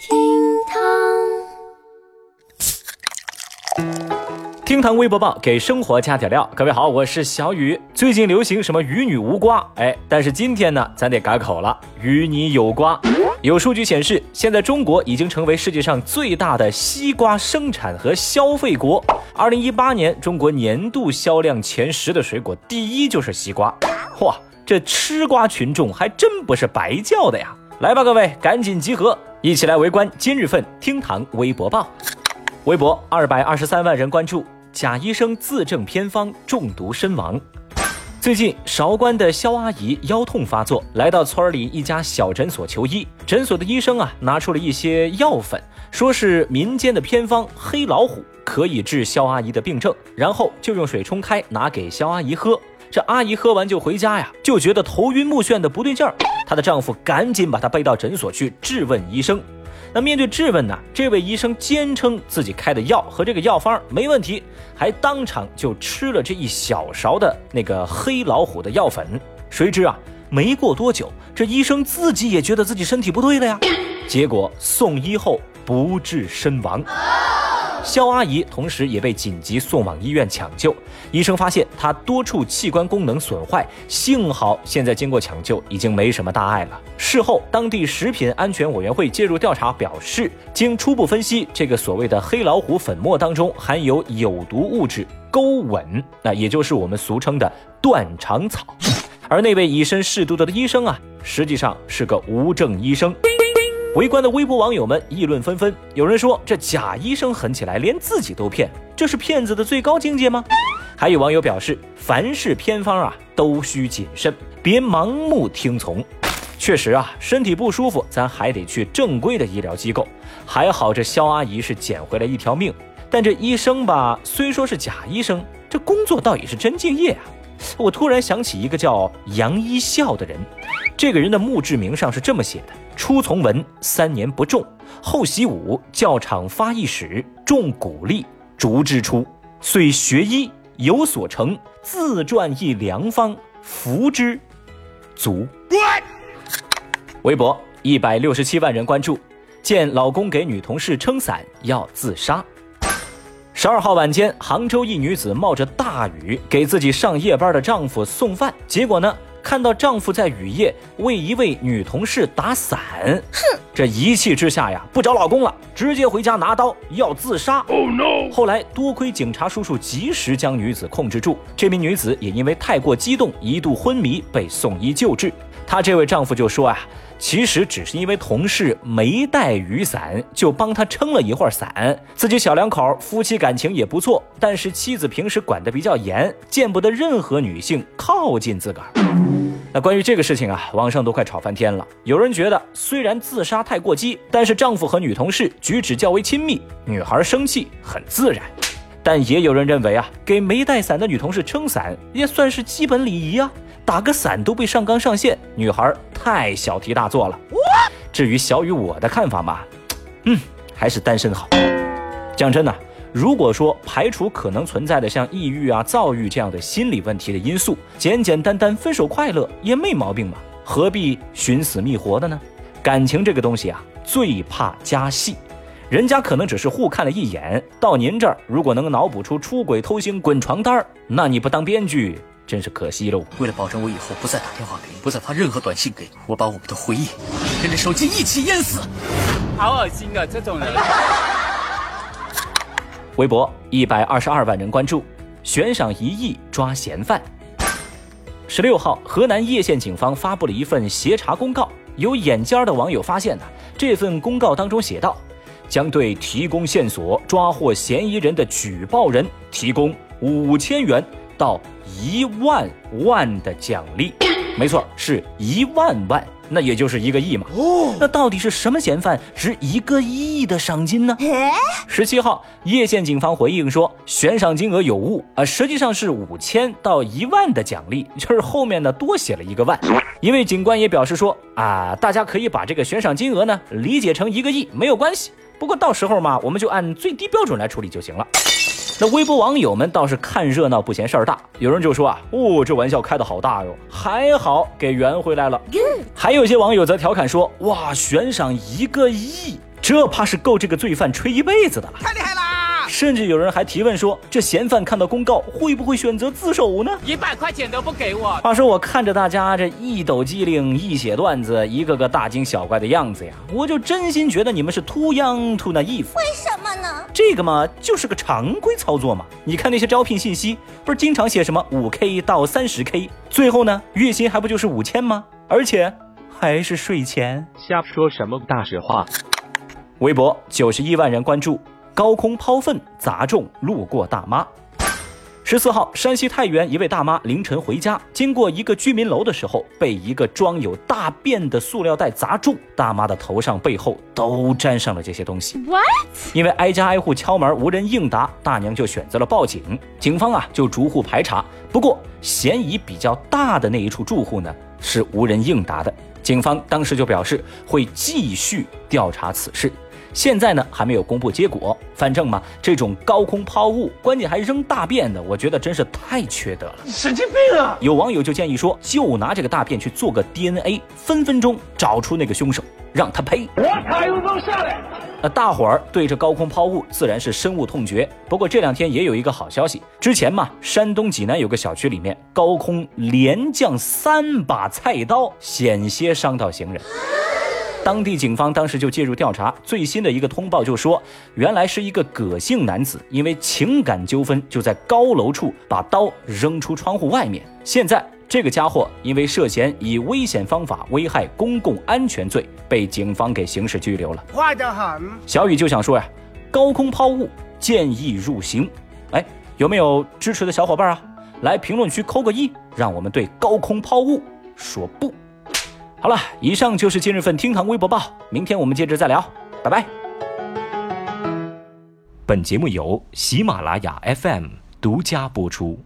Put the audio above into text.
厅堂厅堂微博报给生活加点料。各位好，我是小雨。最近流行什么与女无瓜？哎，但是今天呢，咱得改口了，与你有瓜。有数据显示，现在中国已经成为世界上最大的西瓜生产和消费国。二零一八年，中国年度销量前十的水果第一就是西瓜。嚯，这吃瓜群众还真不是白叫的呀！来吧，各位，赶紧集合，一起来围观今日份厅堂微博报。微博二百二十三万人关注。贾医生自证偏方中毒身亡。最近，韶关的肖阿姨腰痛发作，来到村里一家小诊所求医。诊所的医生啊，拿出了一些药粉，说是民间的偏方黑老虎，可以治肖阿姨的病症。然后就用水冲开，拿给肖阿姨喝。这阿姨喝完就回家呀，就觉得头晕目眩的不对劲儿。她的丈夫赶紧把她背到诊所去质问医生。那面对质问呢，这位医生坚称自己开的药和这个药方没问题，还当场就吃了这一小勺的那个黑老虎的药粉。谁知啊，没过多久，这医生自己也觉得自己身体不对了呀，结果送医后不治身亡。肖阿姨同时也被紧急送往医院抢救，医生发现她多处器官功能损坏，幸好现在经过抢救已经没什么大碍了。事后，当地食品安全委员会介入调查，表示经初步分析，这个所谓的黑老虎粉末当中含有有毒物质钩吻，那也就是我们俗称的断肠草。而那位以身试毒的医生啊，实际上是个无证医生。围观的微博网友们议论纷纷，有人说这假医生狠起来连自己都骗，这是骗子的最高境界吗？还有网友表示，凡是偏方啊，都需谨慎，别盲目听从。确实啊，身体不舒服，咱还得去正规的医疗机构。还好这肖阿姨是捡回来一条命，但这医生吧，虽说是假医生，这工作倒也是真敬业啊。我突然想起一个叫杨一笑的人，这个人的墓志铭上是这么写的。初从文，三年不中，后习武，教场发一矢，中鼓励，逐之出。遂学医，有所成，自撰一良方，服之，足。微博一百六十七万人关注，见老公给女同事撑伞要自杀。十二号晚间，杭州一女子冒着大雨给自己上夜班的丈夫送饭，结果呢？看到丈夫在雨夜为一位女同事打伞，哼，这一气之下呀，不找老公了，直接回家拿刀要自杀。Oh no！后来多亏警察叔叔及时将女子控制住，这名女子也因为太过激动，一度昏迷，被送医救治。她这位丈夫就说啊，其实只是因为同事没带雨伞，就帮他撑了一会儿伞。自己小两口夫妻感情也不错，但是妻子平时管得比较严，见不得任何女性靠近自个儿。那关于这个事情啊，网上都快吵翻天了。有人觉得虽然自杀太过激，但是丈夫和女同事举止较为亲密，女孩生气很自然。但也有人认为啊，给没带伞的女同事撑伞也算是基本礼仪啊。打个伞都被上纲上线，女孩太小题大做了。至于小雨我的看法嘛，嗯，还是单身好。讲真的，如果说排除可能存在的像抑郁啊、躁郁这样的心理问题的因素，简简单单分手快乐也没毛病嘛，何必寻死觅活的呢？感情这个东西啊，最怕加戏，人家可能只是互看了一眼，到您这儿如果能脑补出出轨、偷腥、滚床单儿，那你不当编剧？真是可惜喽！为了保证我以后不再打电话给你，不再发任何短信给你，我把我们的回忆跟着手机一起淹死。好恶心啊！这种人。微博一百二十二万人关注，悬赏一亿抓嫌犯。十六号，河南叶县警方发布了一份协查公告。有眼尖的网友发现呢，这份公告当中写道，将对提供线索抓获嫌疑人的举报人提供五千元。到一万万的奖励，没错，是一万万，那也就是一个亿嘛。哦，那到底是什么嫌犯值一个亿的赏金呢？十七号，叶县警方回应说，悬赏金额有误啊，实际上是五千到一万的奖励，就是后面呢多写了一个万。一位警官也表示说啊，大家可以把这个悬赏金额呢理解成一个亿，没有关系。不过到时候嘛，我们就按最低标准来处理就行了。那微博网友们倒是看热闹不嫌事儿大，有人就说啊，哦，这玩笑开的好大哟，还好给圆回来了。还有些网友则调侃说，哇，悬赏一个亿，这怕是够这个罪犯吹一辈子的了。太厉害了！甚至有人还提问说，这嫌犯看到公告会不会选择自首呢？一百块钱都不给我。话说我看着大家这一抖机灵，一写段子，一个个大惊小怪的样子呀，我就真心觉得你们是 too young too naive。为什么呢？这个嘛，就是个常规操作嘛。你看那些招聘信息，不是经常写什么五 k 到三十 k，最后呢，月薪还不就是五千吗？而且还是税前。瞎说什么大实话？微博九十一万人关注。高空抛粪砸中路过大妈。十四号，山西太原一位大妈凌晨回家，经过一个居民楼的时候，被一个装有大便的塑料袋砸中，大妈的头上、背后都沾上了这些东西。What？因为挨家挨户敲门无人应答，大娘就选择了报警。警方啊就逐户排查，不过嫌疑比较大的那一处住户呢是无人应答的。警方当时就表示会继续调查此事。现在呢还没有公布结果，反正嘛，这种高空抛物，关键还扔大便的，我觉得真是太缺德了，神经病啊！有网友就建议说，就拿这个大便去做个 DNA，分分钟找出那个凶手，让他呸。我下来。那大伙儿对这高空抛物自然是深恶痛绝。不过这两天也有一个好消息，之前嘛，山东济南有个小区里面高空连降三把菜刀，险些伤到行人。当地警方当时就介入调查，最新的一个通报就说，原来是一个葛姓男子因为情感纠纷，就在高楼处把刀扔出窗户外面。现在这个家伙因为涉嫌以危险方法危害公共安全罪，被警方给刑事拘留了。坏得很。小雨就想说呀，高空抛物建议入刑。哎，有没有支持的小伙伴啊？来评论区扣个一，让我们对高空抛物说不。好了，以上就是今日份厅堂微博报，明天我们接着再聊，拜拜。本节目由喜马拉雅 FM 独家播出。